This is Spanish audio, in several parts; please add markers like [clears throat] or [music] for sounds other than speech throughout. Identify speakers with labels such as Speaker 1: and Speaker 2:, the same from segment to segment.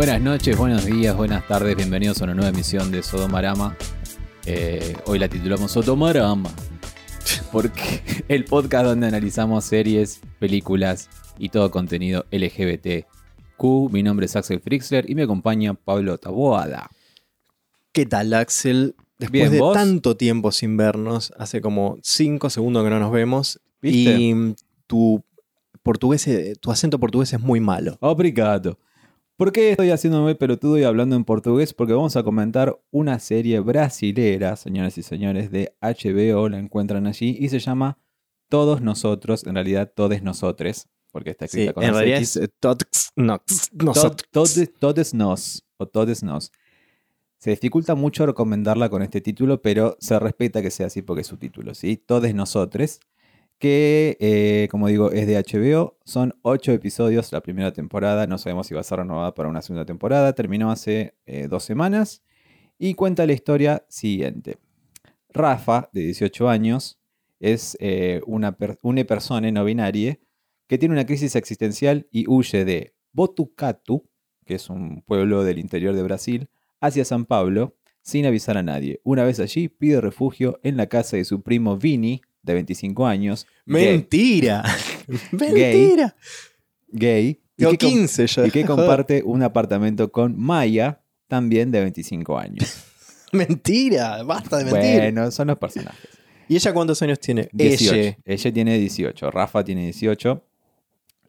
Speaker 1: Buenas noches, buenos días, buenas tardes, bienvenidos a una nueva emisión de Sodomarama. Eh, hoy la titulamos Sodomarama, porque [laughs] el podcast donde analizamos series, películas y todo contenido LGBTQ. Mi nombre es Axel Frixler y me acompaña Pablo Taboada.
Speaker 2: ¿Qué tal, Axel? Después
Speaker 1: Bien,
Speaker 2: de
Speaker 1: ¿vos?
Speaker 2: tanto tiempo sin vernos, hace como 5 segundos que no nos vemos,
Speaker 1: ¿Viste?
Speaker 2: y tu portugués, tu acento portugués es muy malo.
Speaker 1: Obrigado. ¿Por qué estoy haciéndome pelotudo y hablando en portugués? Porque vamos a comentar una serie brasilera, señoras y señores, de HBO, la encuentran allí, y se llama Todos Nosotros, en realidad Todes Nosotres, porque está escrita
Speaker 2: Sí,
Speaker 1: con
Speaker 2: en realidad es eh, nosotros.
Speaker 1: todes nos, o todes nos. Se dificulta mucho recomendarla con este título, pero se respeta que sea así porque es su título, ¿sí? Todes Nosotres, que, eh, como digo, es de HBO. Son ocho episodios la primera temporada. No sabemos si va a ser renovada para una segunda temporada. Terminó hace eh, dos semanas y cuenta la historia siguiente. Rafa, de 18 años, es eh, una, una persona no binaria que tiene una crisis existencial y huye de Botucatu, que es un pueblo del interior de Brasil, hacia San Pablo sin avisar a nadie. Una vez allí, pide refugio en la casa de su primo Vini, de 25 años, gay,
Speaker 2: Mentira. [laughs] Mentira.
Speaker 1: gay, y que com-
Speaker 2: 15 ya.
Speaker 1: y que comparte un apartamento con Maya, también de 25 años. [laughs]
Speaker 2: Mentira. Basta de mentir.
Speaker 1: Bueno, son los personajes.
Speaker 2: ¿Y ella cuántos años tiene?
Speaker 1: 18.
Speaker 2: Ella.
Speaker 1: Ella tiene 18, Rafa tiene 18.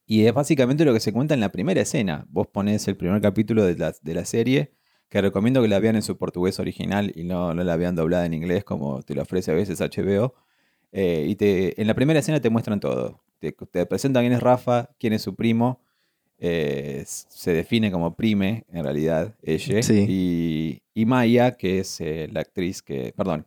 Speaker 1: Y es básicamente lo que se cuenta en la primera escena. Vos ponés el primer capítulo de la, de la serie, que recomiendo que la vean en su portugués original y no, no la vean doblada en inglés como te lo ofrece a veces HBO. Eh, y te, en la primera escena te muestran todo. Te, te presentan quién es Rafa, quién es su primo. eh, se define como prime, en realidad, ella.
Speaker 2: Sí.
Speaker 1: Y, y Maya, que es eh, la actriz que, perdón,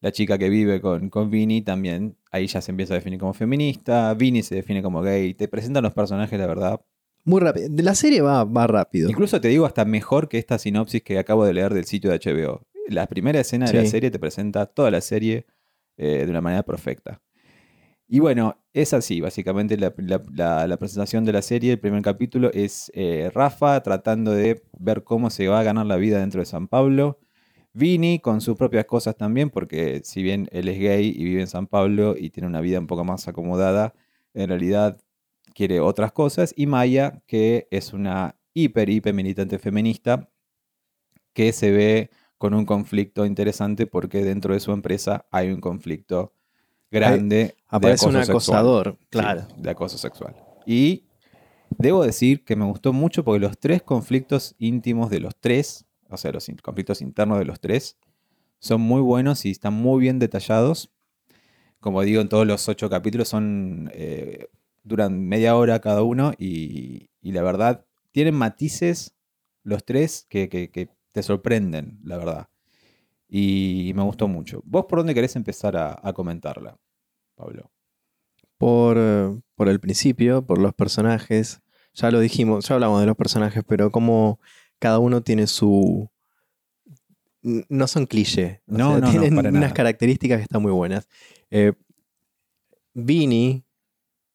Speaker 1: la chica que vive con, con Vini también, ahí ya se empieza a definir como feminista, Vini se define como gay, te presentan los personajes, la verdad.
Speaker 2: Muy rápido. De La serie va, va rápido.
Speaker 1: Incluso te digo hasta mejor que esta sinopsis que acabo de leer del sitio de HBO. La primera escena de la serie te presenta toda la serie eh, de una manera perfecta. Y bueno, es así, básicamente la, presentación de la serie, el primer capítulo es eh, Rafa tratando de ver cómo se va a ganar la vida dentro de San Pablo. Vini con sus propias cosas también, porque si bien él es gay y vive en San Pablo y tiene una vida un poco más acomodada, en realidad quiere otras cosas. Y Maya, que es una hiper, hiper militante feminista, que se ve con un conflicto interesante porque dentro de su empresa hay un conflicto grande. de
Speaker 2: Aparece un
Speaker 1: acoso sexual.
Speaker 2: acosador. Claro.
Speaker 1: de acoso sexual. Y debo decir que me gustó mucho porque los tres conflictos íntimos de los tres, o sea, los conflictos internos de los tres, son muy buenos y están muy bien detallados. Como digo, en todos los ocho capítulos son eh, duran media hora cada uno y, y la verdad tienen matices los tres que, que- que te sorprenden, la verdad. Y me gustó mucho. ¿Vos por dónde querés empezar a, a comentarla, Pablo?
Speaker 2: por, por el principio, por los personajes. Ya lo dijimos, ya hablamos de los personajes, pero como cada uno tiene su... No son cliché. o
Speaker 1: No, no,
Speaker 2: tienen
Speaker 1: para
Speaker 2: unas
Speaker 1: nada.
Speaker 2: características que están muy buenas. Eh, Vini,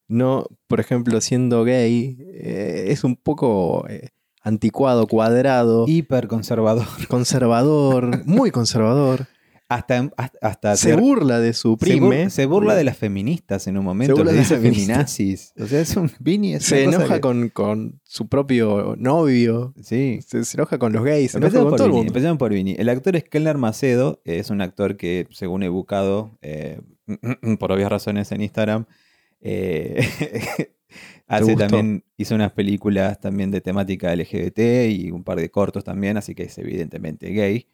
Speaker 2: no, por ejemplo, siendo gay, eh, es un poco eh, anticuado, cuadrado,
Speaker 1: Hiper conservador.
Speaker 2: conservador, [laughs] muy conservador.
Speaker 1: Hasta, hasta,
Speaker 2: Se burla de su
Speaker 1: se,
Speaker 2: prime.
Speaker 1: bur- se burla de las feministas en un momento.
Speaker 2: burla
Speaker 1: le
Speaker 2: de
Speaker 1: dice feminazis. O sea, es un Vini. Es
Speaker 2: se enoja
Speaker 1: que-
Speaker 2: con, con su propio novio.
Speaker 1: Sí.
Speaker 2: Se, se enoja con los gays, se enoja con
Speaker 1: por,
Speaker 2: todo el mundo.
Speaker 1: empecemos por Vini. El actor es Kellner Macedo. Es un actor que, según he buscado, eh, [clears throat] por obvias razones en Instagram, eh, [laughs] hace también, hizo unas películas también de temática LGBT y un par de cortos también, así que es evidentemente gay.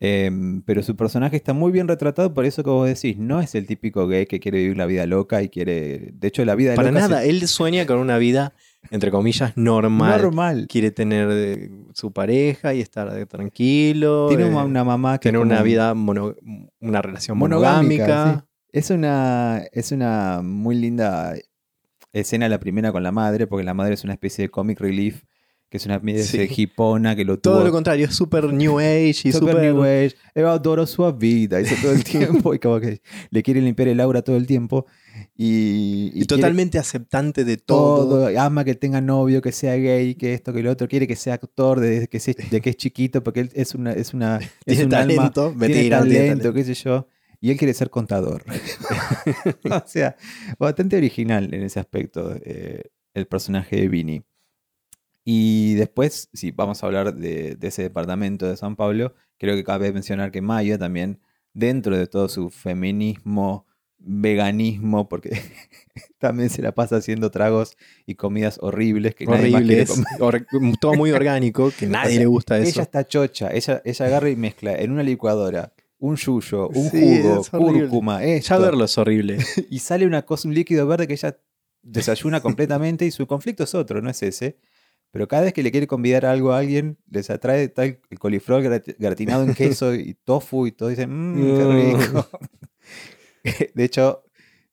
Speaker 1: Em, pero su personaje está muy bien retratado, por eso que vos decís, no es el típico gay que quiere vivir la vida loca y quiere. De hecho, la vida
Speaker 2: Para
Speaker 1: loca. se-
Speaker 2: nada, él sueña con una vida, entre comillas, normal.
Speaker 1: normal.
Speaker 2: Quiere tener eh, su pareja y estar eh, tranquilo.
Speaker 1: Tiene
Speaker 2: eh,
Speaker 1: una, mamá que.
Speaker 2: tener una vida, mono- una relación
Speaker 1: Monogámica,
Speaker 2: monogámica.
Speaker 1: Es una, es una muy linda escena la primera con la madre, porque la madre es una especie de comic relief que es una
Speaker 2: Sí.
Speaker 1: de hipona que lo tuvo.
Speaker 2: Todo lo contrario, es súper New Age y
Speaker 1: Super. New Age, Eva adoro su vida, dice todo el [laughs] tiempo y como que le quiere limpiar el aura todo el tiempo y,
Speaker 2: totalmente aceptante de todo.
Speaker 1: todo, ama que tenga novio, que sea gay, que esto, que lo otro, quiere que sea actor desde que, se- de que es chiquito porque él es una, es una, [laughs] es
Speaker 2: Tiene
Speaker 1: un alma,
Speaker 2: talento,
Speaker 1: tiene
Speaker 2: mentira, no tiene
Speaker 1: talento, qué sé yo, y él quiere ser contador. [laughs] [laughs] o sea, bastante original en ese aspecto eh, el personaje de Vini. Y después, si vamos a hablar de, de ese departamento de San Pablo, creo que cabe mencionar que Maya también, dentro de todo su feminismo, veganismo, porque [laughs] también se la pasa haciendo tragos y comidas horribles que nadie más
Speaker 2: horribles,
Speaker 1: comer.
Speaker 2: or- todo muy orgánico, que nadie
Speaker 1: sea,
Speaker 2: le gusta eso.
Speaker 1: Ella está chocha, ella, ella agarra y mezcla en una licuadora un yuyo, un
Speaker 2: Sí,
Speaker 1: jugo, cúrcuma,
Speaker 2: Ya
Speaker 1: esto,
Speaker 2: verlo es horrible. [laughs]
Speaker 1: y sale una cosa, un líquido verde que ella desayuna completamente y su conflicto es otro, no es ese. Pero cada vez que le quiere convidar algo a alguien, les atrae tal el coliflor grat- gratinado en queso y [laughs] tofu y todo, dicen, mmm, qué rico. [laughs] De hecho,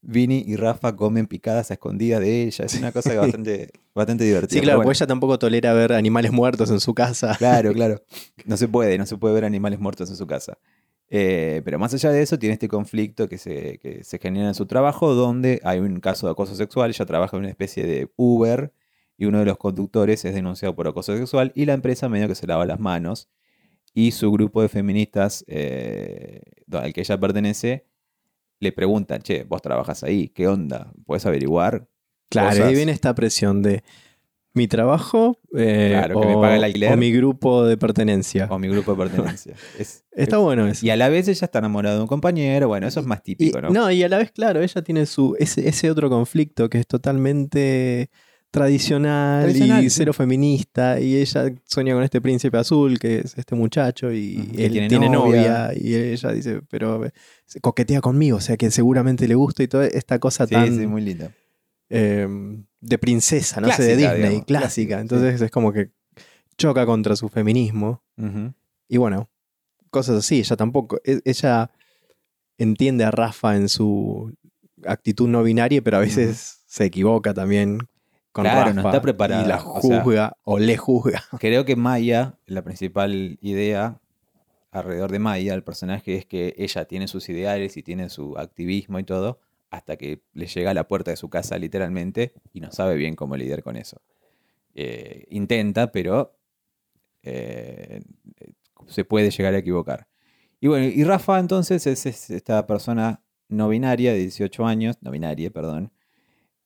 Speaker 1: Vini y Rafa comen picadas a escondidas de ella. Es una cosa bastante, bastante divertida.
Speaker 2: Sí, claro,
Speaker 1: bueno.
Speaker 2: porque ella tampoco tolera ver animales muertos en su casa.
Speaker 1: Claro, claro. No se puede, no se puede ver animales muertos en su casa. Eh, pero más allá de eso, tiene este conflicto que se, que se genera en su trabajo, donde hay un caso de acoso sexual. Ella trabaja en una especie de Uber y uno de los conductores es denunciado por acoso sexual y la empresa medio que se lava las manos. Y su grupo de feministas eh, al que ella pertenece le preguntan, che, vos trabajas ahí, ¿qué onda? ¿Puedes averiguar?
Speaker 2: Claro,
Speaker 1: cosas?
Speaker 2: ahí viene esta presión de mi trabajo eh,
Speaker 1: Claro, que
Speaker 2: o,
Speaker 1: me pague el alquiler.
Speaker 2: o mi grupo de pertenencia.
Speaker 1: O mi grupo de pertenencia. [laughs] Es-
Speaker 2: Está bueno eso.
Speaker 1: Y a la vez ella está enamorada de un compañero, bueno, eso es más
Speaker 2: Y-
Speaker 1: típico, ¿no?
Speaker 2: no, y a la vez, claro, ella tiene su ese, ese otro conflicto que es totalmente tradicional,
Speaker 1: Tradicional,
Speaker 2: y
Speaker 1: sí.
Speaker 2: cero feminista. Y ella sueña con este príncipe azul, que es este muchacho, y él
Speaker 1: tiene
Speaker 2: tiene,
Speaker 1: novia.
Speaker 2: novia. Y ella dice, pero se coquetea conmigo, o sea que seguramente le gusta y toda esta cosa
Speaker 1: sí,
Speaker 2: tan
Speaker 1: sí, muy linda.
Speaker 2: eh, de princesa, no sé, de Disney,
Speaker 1: digamos,
Speaker 2: clásica.
Speaker 1: sí.
Speaker 2: Entonces es como que choca contra su feminismo. Y bueno, cosas así. Ella tampoco. e- Ella entiende a Rafa en su actitud no binaria, pero a veces se equivoca también con
Speaker 1: Claro,
Speaker 2: Rafa.
Speaker 1: no está preparada,
Speaker 2: Y la
Speaker 1: o sea-
Speaker 2: juzga o le juzga. [laughs]
Speaker 1: Creo que Maya, la principal idea alrededor de Maya, el personaje, es que ella tiene sus ideales y tiene su activismo y todo, hasta que le llega a la puerta de su casa literalmente y no sabe bien cómo lidiar con eso. Eh, intenta, pero eh, se puede llegar a equivocar. Y bueno, y Rafa entonces es, es esta persona no binaria de 18 años, no binaria, perdón,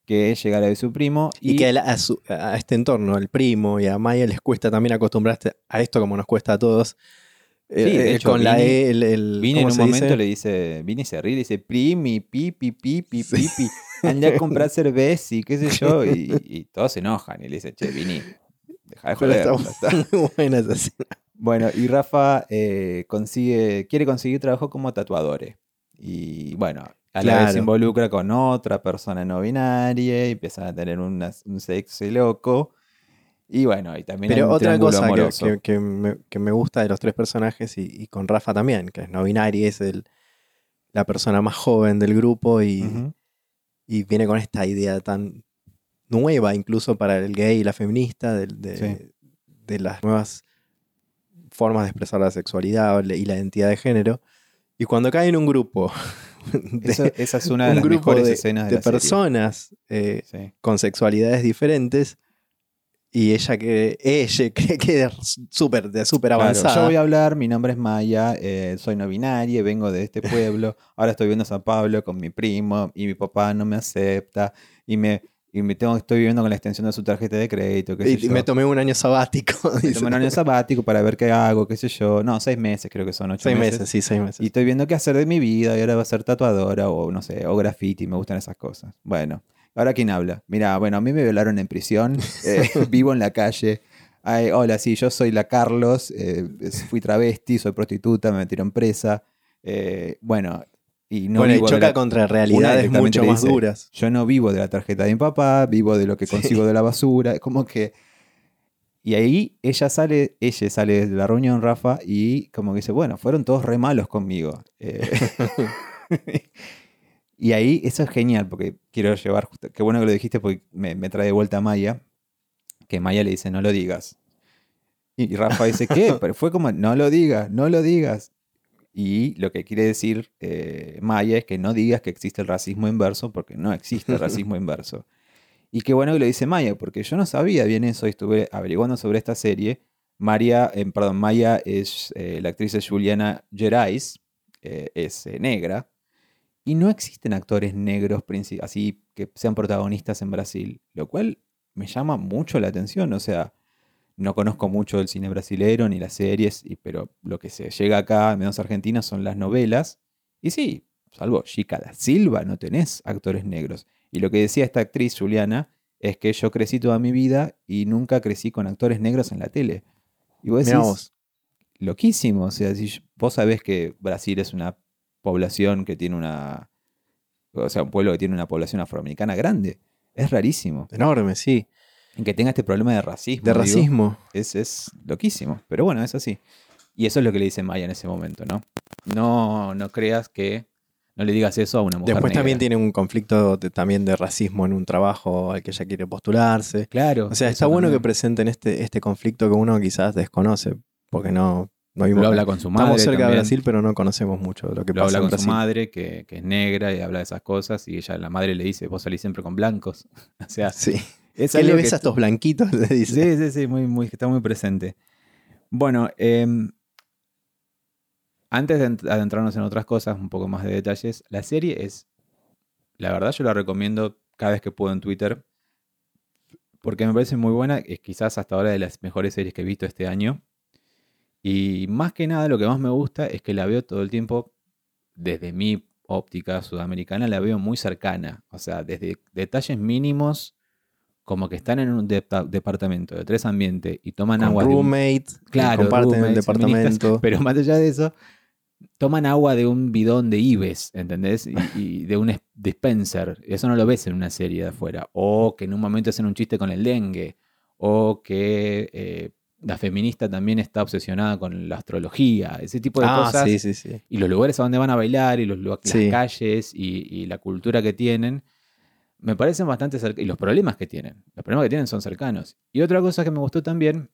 Speaker 1: que llega a la de su primo
Speaker 2: Y, que a, la- a su- a este entorno, al primo y a Maya les cuesta también acostumbrarse a esto como nos cuesta a todos.
Speaker 1: Sí, de
Speaker 2: Eh,
Speaker 1: hecho,
Speaker 2: con la E, el, el-
Speaker 1: Vini en
Speaker 2: ¿cómo
Speaker 1: un momento
Speaker 2: dice?
Speaker 1: le dice, Vini se ríe, dice, primi, pipi, pipi,
Speaker 2: Sí.
Speaker 1: pipi, anda a comprar [laughs] cerveza y qué sé yo, y, [laughs] y todos se enojan y le dicen, che, Vini, deja de
Speaker 2: Pero
Speaker 1: joder.
Speaker 2: está
Speaker 1: ya está".
Speaker 2: muy buena esa.
Speaker 1: Bueno, y Rafa eh, consigue, quiere conseguir trabajo como tatuador. Y bueno, a la vez se involucra con otra persona no binaria y empiezan a tener una- un sexo loco. Y bueno, y también hay
Speaker 2: Pero
Speaker 1: un
Speaker 2: otra cosa que, que- que me, que me gusta de los tres personajes y, y con Rafa también, que es no binario, es el, la persona más joven del grupo y,
Speaker 1: Ujú.
Speaker 2: y viene con esta idea tan nueva incluso para el gay y la feminista de, de-
Speaker 1: Sí.
Speaker 2: de las nuevas formas de expresar la sexualidad y la identidad de género. Y cuando cae en un grupo [laughs] de,
Speaker 1: Eso- esa es una de
Speaker 2: un
Speaker 1: las
Speaker 2: grupo
Speaker 1: mejores escenas de,
Speaker 2: de
Speaker 1: la
Speaker 2: personas eh,
Speaker 1: Sí.
Speaker 2: con sexualidades diferentes y ella que ella [laughs] cree que es súper de súper
Speaker 1: Claro,
Speaker 2: avanzada.
Speaker 1: yo voy a hablar, mi nombre es Maya, eh, soy no binaria, vengo de este pueblo, [laughs] ahora estoy viviendo en San Pablo con mi primo y mi papá no me acepta y me, y me tengo, estoy viviendo con la extensión de su tarjeta de crédito, qué sé
Speaker 2: y
Speaker 1: yo.
Speaker 2: me tomé un año sabático. [laughs]
Speaker 1: Me tomé un año sabático para ver qué hago, qué sé yo. No, seis meses creo que son, ocho
Speaker 2: Seis
Speaker 1: meses.
Speaker 2: meses, sí, seis meses.
Speaker 1: Y estoy viendo qué hacer de mi vida y ahora va a ser tatuadora o no sé, o graffiti, me gustan esas cosas. Bueno, ahora quién habla. Mira, bueno, a mí me violaron en prisión, eh, [laughs] vivo en la calle. Ay, hola, sí, yo soy la Carlos, eh, fui travesti, soy prostituta, me metieron presa. eh, bueno, y no
Speaker 2: bueno, y
Speaker 1: vivo de
Speaker 2: choca
Speaker 1: la-
Speaker 2: contra realidades mucho más
Speaker 1: dice,
Speaker 2: duras.
Speaker 1: Yo no vivo de la tarjeta de mi papá, vivo de lo que
Speaker 2: Sí.
Speaker 1: consigo de la basura. Es como que. Y ahí ella sale, ella sale de la reunión, Rafa, y como que dice, bueno, fueron todos re malos conmigo. Eh, [laughs] [laughs] y ahí eso es genial, porque quiero llevar, justo- qué bueno que lo dijiste, porque me, me trae de vuelta a Maya, que Maya le dice, no lo digas. Y Rafa dice, ¿qué? [laughs] Pero fue como, no lo digas, no lo digas. Y lo que quiere decir eh, Maya es que no digas que existe el racismo inverso, porque no existe el racismo [laughs] inverso. Y qué bueno que lo dice Maya, porque yo no sabía bien eso y estuve averiguando sobre esta serie. María, eh, perdón, Maya es, eh, la actriz es Juliana Gerais, eh, es negra, y no existen actores negros así que sean protagonistas en Brasil, lo cual me llama mucho la atención, o sea, no conozco mucho del cine brasilero ni las series, pero lo que se llega acá, menos Argentina, son las novelas, y sí, salvo Chica da Silva, no tenés actores negros. Y lo que decía esta actriz, Juliana, es que yo crecí toda mi vida y nunca crecí con actores negros en la tele. Y vos decís,
Speaker 2: vos.
Speaker 1: loquísimo. O sea, si vos sabés que Brasil es una población que tiene una. O sea, un pueblo que tiene una población afroamericana grande. Es rarísimo.
Speaker 2: Enorme, sí.
Speaker 1: En que tenga este problema de racismo.
Speaker 2: De
Speaker 1: digo,
Speaker 2: racismo.
Speaker 1: es, es loquísimo. Pero bueno, es así. Y eso es lo que le dice Maya en ese momento, ¿no? No, no creas que. No le digas eso a una mujer.
Speaker 2: Después también tiene un conflicto de- también de racismo en un trabajo al que ella quiere postularse.
Speaker 1: Claro.
Speaker 2: O sea, está bueno que presenten este, este conflicto que uno quizás desconoce, porque no, no.
Speaker 1: Lo habla con su madre.
Speaker 2: Estamos cerca de. Brasil, pero no conocemos mucho de lo que
Speaker 1: Lo
Speaker 2: pasa
Speaker 1: habla
Speaker 2: en
Speaker 1: con su madre, que, que es negra y habla de esas cosas. Y ella, la madre le dice: Vos salís siempre con blancos. [laughs] o sea,
Speaker 2: Sí.
Speaker 1: es
Speaker 2: ¿Qué le
Speaker 1: que
Speaker 2: ves a estos blanquitos? [laughs] Le dice.
Speaker 1: Sí, sí, sí, muy, muy, está muy presente. Bueno, em, antes de ent- adentrarnos en otras cosas, un poco más de detalles, la serie es, la verdad yo la recomiendo cada vez que puedo en Twitter, porque me parece muy buena, es quizás hasta ahora de las mejores series que he visto este año. Y más que nada lo que más me gusta es que la veo todo el tiempo desde mi óptica sudamericana, la veo muy cercana, o sea, desde detalles mínimos como que están en un depa- departamento de tres ambientes y toman
Speaker 2: Con
Speaker 1: agua de un-
Speaker 2: roommate, que
Speaker 1: Claro,
Speaker 2: comparten el
Speaker 1: roommates,
Speaker 2: departamento. [laughs]
Speaker 1: pero más allá de eso, toman agua de un bidón de Ives, ¿entendés? Y, y de un dispenser. Eso no lo ves en una serie de afuera. O que en un momento hacen un chiste con el dengue. O que eh, la feminista también está obsesionada con la astrología. Ese tipo de
Speaker 2: ah,
Speaker 1: cosas.
Speaker 2: sí, sí, sí.
Speaker 1: Y los lugares a donde van a bailar y los, las calles y, y la cultura que tienen, me parecen bastante cercanos. Y los problemas que tienen. Los problemas que tienen son cercanos. Y otra cosa que me gustó también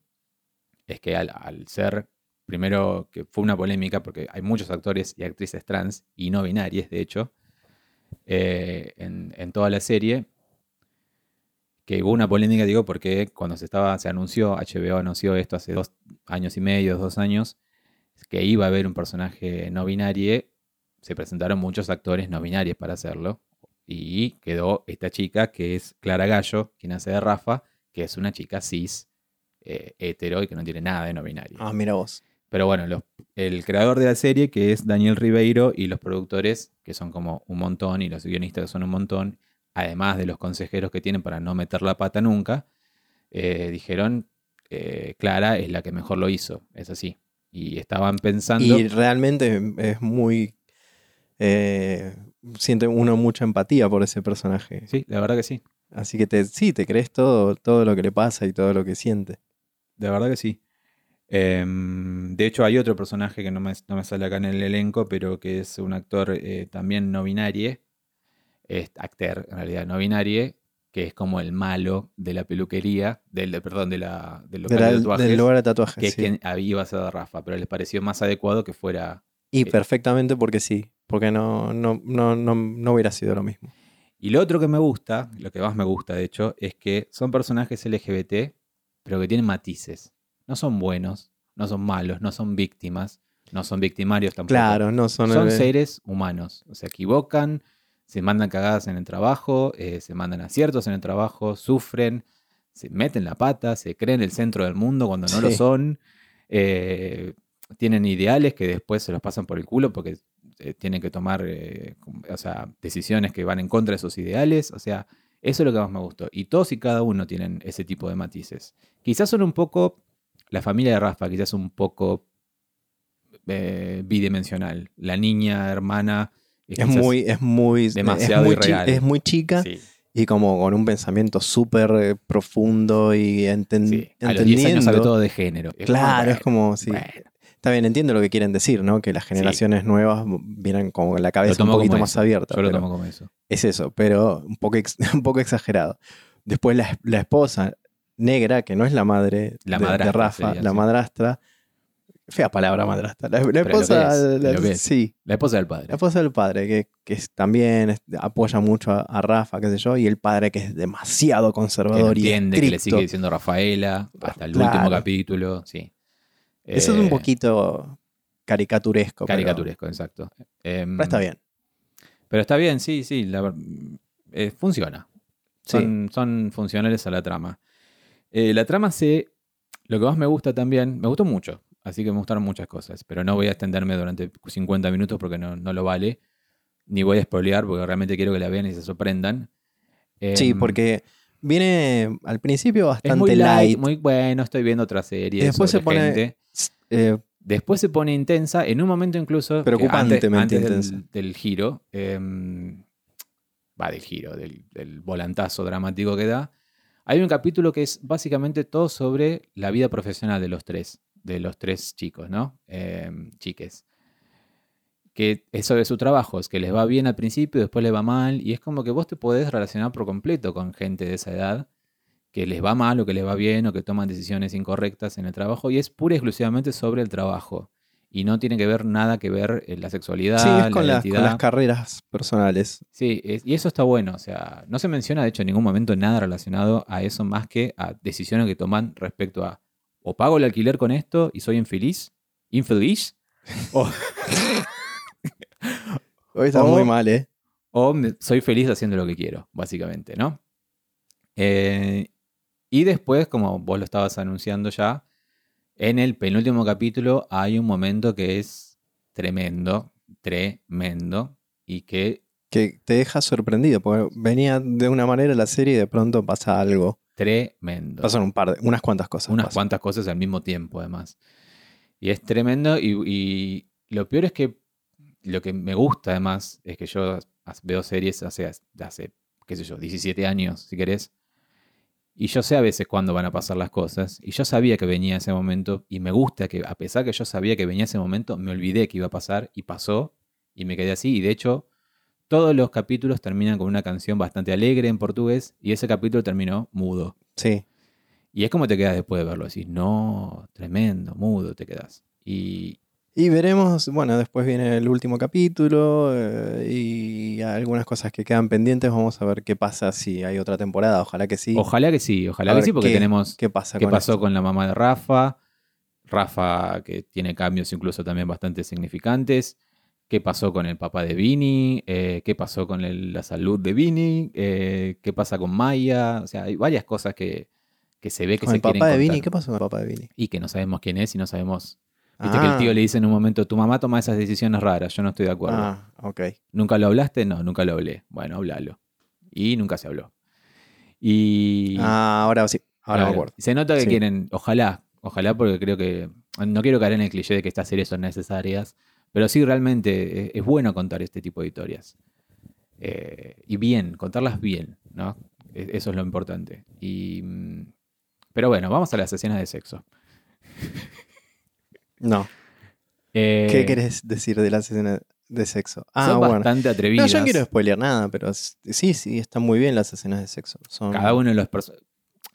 Speaker 1: es que al, al ser, primero, que fue una polémica, porque hay muchos actores y actrices trans y no binarias, de hecho, eh, en, en toda la serie. Que hubo una polémica, digo, porque cuando se estaba, se anunció, HBO anunció esto hace dos años y medio, dos años, que iba a haber un personaje no binario, se presentaron muchos actores no binarios para hacerlo. Y quedó esta chica que es Clara Gallo, quien hace de Rafa, que es una chica cis, eh, hetero y que no tiene nada de no binario.
Speaker 2: Ah, mira vos.
Speaker 1: Pero bueno, los- el creador de la serie, que es Daniel Ribeiro, y los productores, que son como un montón, y los guionistas, que son un montón, además de los consejeros que tienen para no meter la pata nunca, eh, dijeron, eh, Clara es la que mejor lo hizo, es así. Y estaban pensando...
Speaker 2: Y realmente es muy. eh, siente uno mucha empatía por ese personaje.
Speaker 1: Sí, la verdad que sí.
Speaker 2: Así que te, sí, te crees todo, todo lo que le pasa y todo lo que siente.
Speaker 1: De verdad que sí. Em, de hecho, hay otro personaje que no me, no me sale acá en el elenco, pero que es un actor eh, también no binario. Es actor, en realidad, no binario, que es como el malo de la peluquería, del, de- perdón, de la, del
Speaker 2: De la-
Speaker 1: de tatuajes,
Speaker 2: del lugar de tatuajes.
Speaker 1: que es
Speaker 2: sí.
Speaker 1: quien había iba a Rafa, pero les pareció más adecuado que fuera.
Speaker 2: Y
Speaker 1: eh,
Speaker 2: perfectamente porque sí. Porque no, no, no, no, no hubiera sido lo mismo.
Speaker 1: Y lo otro que me gusta, lo que más me gusta de hecho, es que son personajes LGBT, pero que tienen matices. No son buenos, no son malos, no son víctimas, no son victimarios tampoco.
Speaker 2: Claro, no son.
Speaker 1: son
Speaker 2: el-
Speaker 1: seres humanos. Se equivocan, se mandan cagadas en el trabajo, eh, se mandan aciertos en el trabajo, sufren, se meten la pata, se creen el centro del mundo cuando no lo son. eh, tienen ideales que después se los pasan por el culo porque eh, tienen que tomar eh, o sea, decisiones que van en contra de esos ideales. O sea, eso es lo que más me gustó. Y todos y cada uno tienen ese tipo de matices. Quizás son un poco, la familia de Rafa, quizás un poco eh, bidimensional. La niña, hermana.
Speaker 2: Es muy, es muy,
Speaker 1: demasiado
Speaker 2: es muy, chi-
Speaker 1: irreal.
Speaker 2: es muy chica
Speaker 1: Sí,
Speaker 2: y como con un pensamiento súper eh, profundo y enten-
Speaker 1: sí. A los 10 años sabe
Speaker 2: entendiendo.
Speaker 1: todo de género. Es como,
Speaker 2: Claro, es
Speaker 1: bueno,
Speaker 2: como, sí.
Speaker 1: bueno.
Speaker 2: Está bien, entiendo lo que quieren decir, ¿no? Que las generaciones nuevas vienen con la cabeza un poquito más
Speaker 1: eso.
Speaker 2: abierta.
Speaker 1: Yo lo tomo como eso.
Speaker 2: Es eso, pero un poco, ex- [laughs] un poco exagerado. Después la, la esposa negra, que no es la madre
Speaker 1: La
Speaker 2: de, de Rafa,
Speaker 1: sería,
Speaker 2: la madrastra. Fea palabra madrastra. La, la esposa.
Speaker 1: que es,
Speaker 2: la-
Speaker 1: que
Speaker 2: sí,
Speaker 1: La esposa del padre.
Speaker 2: la esposa del padre, que, que es- también es- apoya mucho a, a Rafa, qué sé yo, y el padre que es demasiado
Speaker 1: que no
Speaker 2: conservador y
Speaker 1: entiende, que le sigue diciendo Rafaela hasta el
Speaker 2: Claro.
Speaker 1: último capítulo, sí.
Speaker 2: Eso es
Speaker 1: Eh,
Speaker 2: un poquito caricaturesco. pero-
Speaker 1: caricaturesco, exacto. Em,
Speaker 2: Pero, está bien.
Speaker 1: Pero está bien, sí, sí, la eh, funciona.
Speaker 2: Sí.
Speaker 1: Son, son funcionales a la trama. Eh, la trama se. Lo que más me gusta también, me gustó mucho, así que me gustaron muchas cosas, pero no voy a extenderme durante 50 minutos porque no, no lo vale, ni voy a spoilear porque realmente quiero que la vean y se sorprendan.
Speaker 2: Sí,
Speaker 1: Em,
Speaker 2: porque viene al principio
Speaker 1: es
Speaker 2: bastante
Speaker 1: muy
Speaker 2: light.
Speaker 1: light, muy bueno, estoy viendo otra serie.
Speaker 2: Después
Speaker 1: sobre
Speaker 2: se pone
Speaker 1: gente.
Speaker 2: eh,
Speaker 1: Después se pone intensa, en un momento incluso.
Speaker 2: Preocupantemente
Speaker 1: antes, antes del, del giro. em, va, del giro, del, del volantazo dramático que da. Hay un capítulo que es básicamente todo sobre la vida profesional de los tres. De los tres chicos, ¿no? Em, chiques. Que es sobre su trabajo, es que les va bien al principio, después les va mal. Y es como que vos te podés relacionar por completo con gente de esa edad que les va mal o que les va bien o que toman decisiones incorrectas en el trabajo y es pura y exclusivamente sobre el trabajo y no tiene que ver nada que ver en la sexualidad,
Speaker 2: sí, es
Speaker 1: la
Speaker 2: con, las- con
Speaker 1: identidad.
Speaker 2: las carreras personales.
Speaker 1: Sí, es- y eso está bueno, o sea, no se menciona de hecho en ningún momento nada relacionado a eso más que a decisiones que toman respecto a o pago el alquiler con esto y soy infeliz, infeliz, o, [laughs]
Speaker 2: Hoy está
Speaker 1: O-
Speaker 2: muy mal, ¿eh?
Speaker 1: o me- soy feliz haciendo lo que quiero, básicamente, ¿no? Eh, y después, como vos lo estabas anunciando ya, en el penúltimo capítulo hay un momento que es tremendo, tremendo, y que
Speaker 2: Que te deja sorprendido, porque venía de una manera la serie y de pronto pasa algo.
Speaker 1: Tremendo.
Speaker 2: Pasan un par de, unas cuantas cosas.
Speaker 1: unas
Speaker 2: pasan.
Speaker 1: cuantas cosas al mismo tiempo, además. Y es tremendo. Y, y lo peor es que lo que me gusta, además, es que yo veo series hace, hace, qué sé yo, 17 años, si querés. Y yo sé a veces cuándo van a pasar las cosas. Y yo sabía que venía ese momento. Y me gusta que, a pesar que yo sabía que venía ese momento, me olvidé que iba a pasar. Y pasó. Y me quedé así. Y de hecho, todos los capítulos terminan con una canción bastante alegre en portugués. Y ese capítulo terminó mudo.
Speaker 2: Sí.
Speaker 1: Y es como te quedas después de verlo. Decís, no, tremendo, mudo te quedas. Y
Speaker 2: Y veremos, bueno, después viene el último capítulo eh, y algunas cosas que quedan pendientes. Vamos a ver qué pasa si hay otra temporada. Ojalá que sí.
Speaker 1: ojalá que sí, ojalá
Speaker 2: A
Speaker 1: que sí, porque
Speaker 2: qué-
Speaker 1: tenemos
Speaker 2: ¿Qué pasa
Speaker 1: qué
Speaker 2: con
Speaker 1: pasó
Speaker 2: esto?
Speaker 1: con la mamá de Rafa. Rafa, que tiene cambios incluso también bastante significantes. ¿Qué pasó con el papá de Vini? Eh, ¿Qué pasó con el- la salud de Vini? Eh, ¿Qué pasa con Maya? O sea, hay varias cosas que, que se ve que
Speaker 2: ¿Con
Speaker 1: se
Speaker 2: el
Speaker 1: quieren
Speaker 2: papá de Vini? ¿Qué pasó con el papá de Vini?
Speaker 1: Y que no sabemos quién es y no sabemos... Viste que
Speaker 2: Ah,
Speaker 1: el tío le dice en un momento, tu mamá toma esas decisiones raras, yo no estoy de acuerdo.
Speaker 2: Ah, ok.
Speaker 1: ¿Nunca lo hablaste? No, nunca lo hablé. Bueno, háblalo. Y nunca se habló. Y.
Speaker 2: Ah, ahora sí. Ahora
Speaker 1: claro,
Speaker 2: me acuerdo.
Speaker 1: Se nota que
Speaker 2: Sí.
Speaker 1: quieren. Ojalá, ojalá, porque creo que. No quiero caer en el cliché de que estas series son necesarias. Pero sí, realmente es, es bueno contar este tipo de historias. Eh, y bien, contarlas bien, ¿no? E- Eso es lo importante. Y. mm, Pero bueno, vamos a las escenas de sexo. [laughs]
Speaker 2: No.
Speaker 1: Eh,
Speaker 2: ¿Qué querés decir de la escena de sexo? Ah,
Speaker 1: son
Speaker 2: bueno.
Speaker 1: bastante
Speaker 2: No,
Speaker 1: atrevidas.
Speaker 2: yo no quiero spoilear nada, pero sí, sí, están muy bien las escenas de sexo. Son...
Speaker 1: Cada uno de los,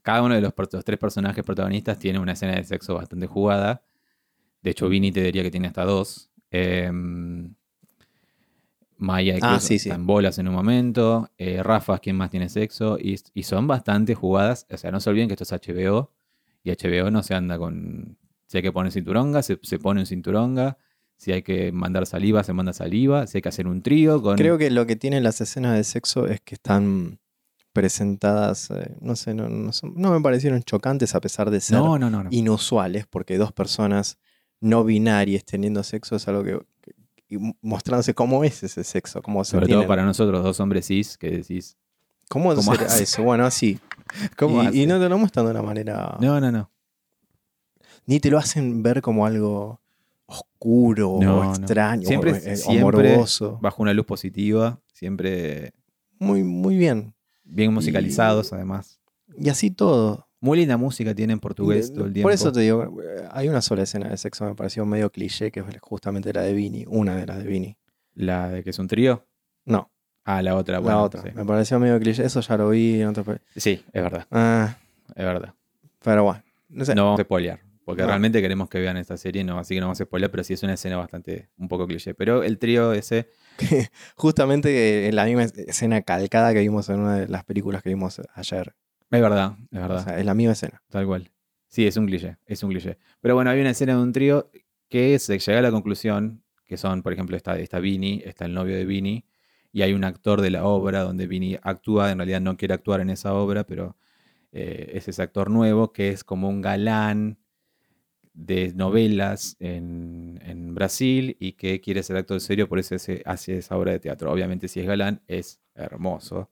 Speaker 1: cada uno de los, los tres personajes protagonistas tiene una escena de sexo bastante jugada. De hecho, Vini te diría que tiene hasta dos. Em, Maya incluso
Speaker 2: Ah, sí, sí.
Speaker 1: está en bolas en un momento. Eh, Rafa es quien más tiene sexo. Y, y son bastante jugadas. O sea, no se olviden que esto es HBO. Y HBO no se anda con... Si hay que poner cinturonga, se, se pone un cinturonga. Si hay que mandar saliva, se manda saliva. Si hay que hacer un trío con...
Speaker 2: Creo que lo que tienen las escenas de sexo es que están presentadas, eh, no sé, no, no son- no me parecieron chocantes a pesar de ser
Speaker 1: no.
Speaker 2: inusuales, porque dos personas no binarias teniendo sexo es algo que, que- y mostrándose cómo es ese sexo, cómo se
Speaker 1: Sobre
Speaker 2: tienen.
Speaker 1: todo para nosotros, dos hombres cis, que decís...
Speaker 2: ¿Cómo,
Speaker 1: ¿Cómo
Speaker 2: será
Speaker 1: hace?
Speaker 2: eso? Bueno, así. [laughs]
Speaker 1: ¿Cómo
Speaker 2: y,
Speaker 1: hace?
Speaker 2: y no te lo muestran de una manera.
Speaker 1: No, no, no.
Speaker 2: Ni te lo hacen ver como algo oscuro
Speaker 1: No,
Speaker 2: o
Speaker 1: no.
Speaker 2: extraño
Speaker 1: Siempre-
Speaker 2: o, eh,
Speaker 1: siempre-
Speaker 2: morboso.
Speaker 1: Bajo una luz positiva, siempre
Speaker 2: Muy, muy bien.
Speaker 1: bien musicalizados, además.
Speaker 2: Y así todo.
Speaker 1: Muy linda música tiene en portugués
Speaker 2: De-
Speaker 1: todo el tiempo.
Speaker 2: Por eso te digo, eh, hay una sola escena de sexo, me pareció medio cliché, que es justamente la de Vini, una de las de Vini.
Speaker 1: La de que es un trío.
Speaker 2: No,
Speaker 1: Ah, la otra.
Speaker 2: la
Speaker 1: bueno,
Speaker 2: otra.
Speaker 1: Sí.
Speaker 2: Me pareció medio cliché, eso ya lo vi en otra pe-
Speaker 1: Sí, es verdad,
Speaker 2: Ah,
Speaker 1: es verdad.
Speaker 2: Pero bueno, no sé.
Speaker 1: No vamos a spoilear, porque
Speaker 2: No.
Speaker 1: realmente queremos que vean esta serie, no, así que no vamos a spoilear, pero sí es una escena bastante, un poco cliché. Pero el trío ese, [laughs]
Speaker 2: Justamente en la misma escena calcada que vimos en una de las películas que vimos ayer.
Speaker 1: Es verdad, es
Speaker 2: O
Speaker 1: verdad,
Speaker 2: sea, es la misma escena.
Speaker 1: tal cual. Sí, es un cliché, es un cliché. Pero bueno, hay una escena de un trío que se llega a la conclusión, que son, por ejemplo, está, está Vinny, está el novio de Vinny, y hay un actor de la obra donde Vinny actúa, en realidad no quiere actuar en esa obra, pero eh, es ese actor nuevo que es como un galán de novelas en, en Brasil y que quiere ser actor serio, por eso hace esa obra de teatro. Obviamente si es galán es hermoso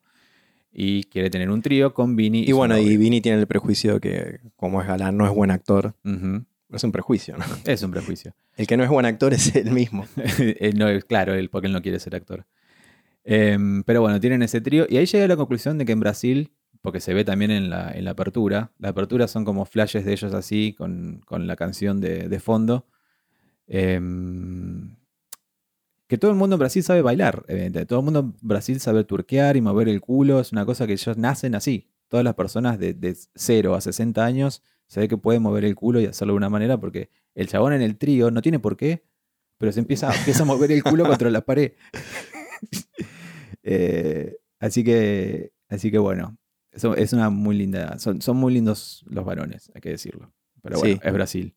Speaker 1: y quiere tener un trío con Vinny.
Speaker 2: Y
Speaker 1: su
Speaker 2: bueno, y. Vini tiene el prejuicio que como es galán no es buen actor.
Speaker 1: Ujú.
Speaker 2: Es un prejuicio, ¿no? [laughs]
Speaker 1: Es un prejuicio.
Speaker 2: El que no es buen actor es él mismo.
Speaker 1: Él [laughs] no, claro, él, porque él no quiere ser actor. Em, pero bueno, tienen ese trío. Y ahí llega a la conclusión de que en Brasil, porque se ve también en la, en la apertura, la apertura son como flashes de ellos así, con, con la canción de, de fondo. Em, que todo el mundo en Brasil sabe bailar, evidentemente. Todo el mundo en Brasil sabe turquear y mover el culo. Es una cosa que ellos nacen así. Todas las personas de, de 0 a 60 años se ve que pueden mover el culo y hacerlo de una manera porque el chabón en el trío no tiene por qué, pero se empieza, empieza a mover el culo contra la pared. [laughs] Eh, así que, así que bueno, eso es una muy linda, son, son muy lindos los varones, hay que decirlo. Pero bueno,
Speaker 2: Sí.
Speaker 1: es Brasil.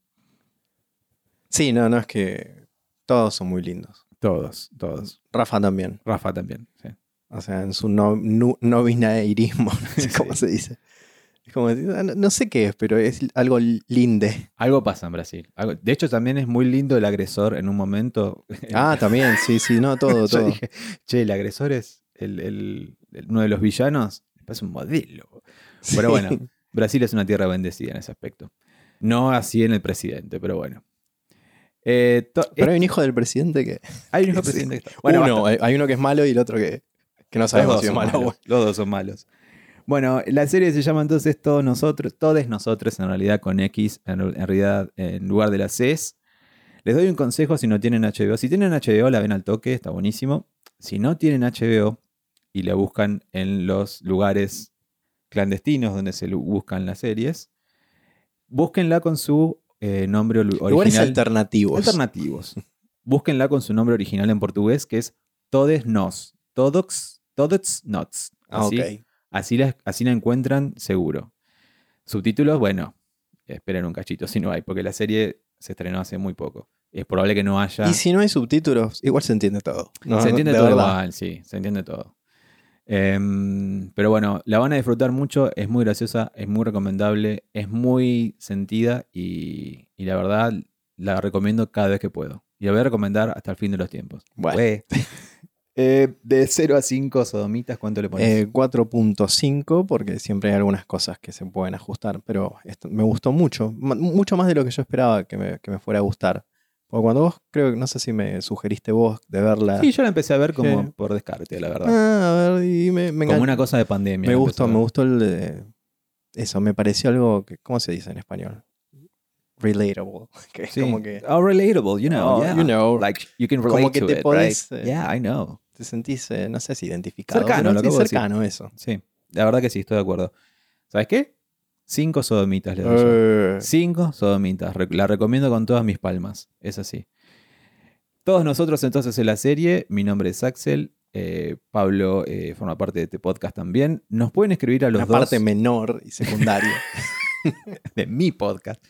Speaker 2: Sí, no, no es que todos son muy lindos.
Speaker 1: Todos, todos.
Speaker 2: Rafa también.
Speaker 1: Rafa también. sí.
Speaker 2: O sea, en su no, no, no binairismo, no [laughs] sé [laughs] cómo se dice. Es como, no, no sé qué es, pero es algo linde.
Speaker 1: Algo pasa en Brasil. Algo- de hecho, también es muy lindo el agresor en un momento. [laughs]
Speaker 2: Ah, también, sí, sí, no, todo,
Speaker 1: Yo
Speaker 2: todo.
Speaker 1: dije, che, el agresor es el, el- el- uno de los villanos. Parece un modelo. Pero bueno, Brasil es una tierra bendecida en ese aspecto. No así en el presidente, pero bueno. Eh,
Speaker 2: Pero hay un hijo del presidente que.
Speaker 1: hay un hijo [laughs]
Speaker 2: sí.
Speaker 1: presidente que está- Bueno,
Speaker 2: uno,
Speaker 1: basta.
Speaker 2: hay- uno que es malo y el otro que, que no sabemos si es malo.
Speaker 1: malos. Los dos son malos. Bueno, la serie se llama entonces Todos Nosotros, Todes Nosotros, en realidad con X, en, realidad en lugar de las Cs. Les doy un consejo si no tienen HBO. Si tienen HBO, la ven al toque, está buenísimo. Si no tienen HBO y la buscan en los lugares clandestinos donde se buscan las series, búsquenla con su eh, nombre original.
Speaker 2: Lugares alternativos.
Speaker 1: Alternativos. Búsquenla con su nombre original en portugués, que es Todes Nos. Todos, todos Nots.
Speaker 2: Ah,
Speaker 1: Así, así, la, así la encuentran seguro. Subtítulos, bueno, esperen un cachito si no hay, porque la serie se estrenó hace muy poco. Es probable que no haya.
Speaker 2: Y si no hay subtítulos, igual se entiende todo. No,
Speaker 1: se entiende
Speaker 2: de
Speaker 1: todo
Speaker 2: verdad.
Speaker 1: igual, sí, se entiende todo. Em, pero bueno, la van a disfrutar mucho, es muy graciosa, es muy recomendable, es muy sentida y, y la verdad la recomiendo cada vez que puedo. Y la voy a recomendar hasta el fin de los tiempos.
Speaker 2: Bueno. [laughs]
Speaker 1: Eh, de 0 a 5 sodomitas, ¿cuánto le pones?
Speaker 2: Eh, 4.5 porque siempre hay algunas cosas que se pueden ajustar, pero esto me gustó mucho, mucho más de lo que yo esperaba que me, que me fuera a gustar. Porque cuando vos, creo que no sé si me sugeriste vos de verla.
Speaker 1: sí, yo la empecé a ver como
Speaker 2: Sí.
Speaker 1: por descarte, la verdad.
Speaker 2: Ah, a ver, y me, me
Speaker 1: como una cosa de pandemia.
Speaker 2: me gustó, me gustó el de... Eso, me pareció algo que, ¿cómo se dice en español? Relatable. [laughs] Que es
Speaker 1: Sí.
Speaker 2: como que
Speaker 1: Oh, relatable, you know.
Speaker 2: Oh,
Speaker 1: yeah.
Speaker 2: you know.
Speaker 1: Like, you can
Speaker 2: Como
Speaker 1: relate
Speaker 2: que
Speaker 1: to
Speaker 2: te
Speaker 1: it,
Speaker 2: podés,
Speaker 1: right?
Speaker 2: eh,
Speaker 1: Yeah, I know.
Speaker 2: te sentís, eh, no sé si identificado.
Speaker 1: Cercano, lo
Speaker 2: sí,
Speaker 1: decir.
Speaker 2: cercano eso.
Speaker 1: Sí, la verdad que sí, estoy de acuerdo. ¿Sabes qué? Cinco sodomitas le doy yo.
Speaker 2: Eh,
Speaker 1: Cinco sodomitas. La recomiendo con todas mis palmas. Es así. Todos nosotros entonces en la serie. Mi nombre es Axel. eh, Pablo eh, forma parte de este podcast también. Nos pueden escribir a los
Speaker 2: una
Speaker 1: dos
Speaker 2: parte menor y secundaria. [laughs]
Speaker 1: de mi podcast.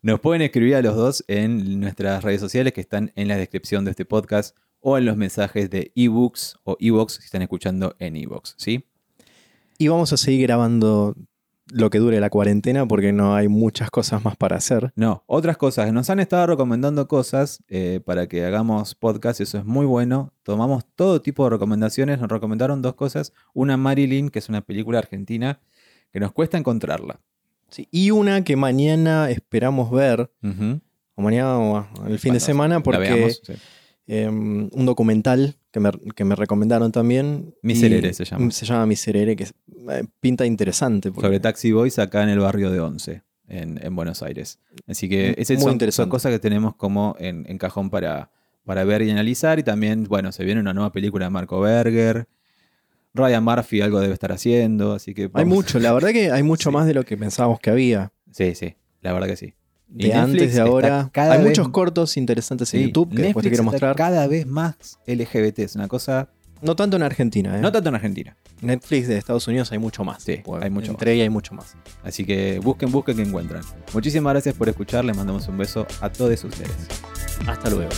Speaker 1: Nos pueden escribir a los dos en nuestras redes sociales que están en la descripción de este podcast o en los mensajes de ebooks o ebooks si están escuchando en ebooks, ¿sí?
Speaker 2: Y vamos a seguir grabando lo que dure la cuarentena porque no hay muchas cosas más para hacer.
Speaker 1: No, otras cosas. Nos han estado recomendando cosas eh, para que hagamos podcast. Eso es muy bueno. Tomamos todo tipo de recomendaciones. Nos recomendaron dos cosas. Una Marilyn, que es una película argentina que nos cuesta encontrarla.
Speaker 2: Sí, Y una que mañana esperamos ver,
Speaker 1: Ujú.
Speaker 2: o mañana o el fin de semana,
Speaker 1: la
Speaker 2: porque
Speaker 1: veamos, sí.
Speaker 2: Em, un documental que me, que me recomendaron también.
Speaker 1: Miserere se llama.
Speaker 2: Se llama Miserere, que es- eh, pinta interesante. porque-
Speaker 1: Sobre Taxi Boys acá en el barrio de Once, en, en Buenos Aires. Así que
Speaker 2: Muy
Speaker 1: esas son, son cosas que tenemos como en, en cajón para, para ver y analizar. Y también, bueno, se viene una nueva película de Marco Berger. Ryan Murphy algo debe estar haciendo, así que...
Speaker 2: Hay mucho, la verdad que hay mucho [laughs]
Speaker 1: Sí.
Speaker 2: más de lo que pensábamos que había.
Speaker 1: Sí, sí, la verdad que sí. Y
Speaker 2: De
Speaker 1: Netflix
Speaker 2: antes de ahora. Hay muchos cortos interesantes en
Speaker 1: Sí,
Speaker 2: YouTube que después te quiero mostrar.
Speaker 1: cada vez más LGBT, es una cosa,
Speaker 2: No tanto en Argentina, ¿eh?
Speaker 1: no tanto en Argentina.
Speaker 2: Netflix de Estados Unidos hay mucho más.
Speaker 1: Sí, hay mucho
Speaker 2: Entre ella hay mucho más.
Speaker 1: Así que busquen, busquen que encuentran. Muchísimas gracias por escuchar, les mandamos un beso a todos ustedes.
Speaker 2: Hasta luego.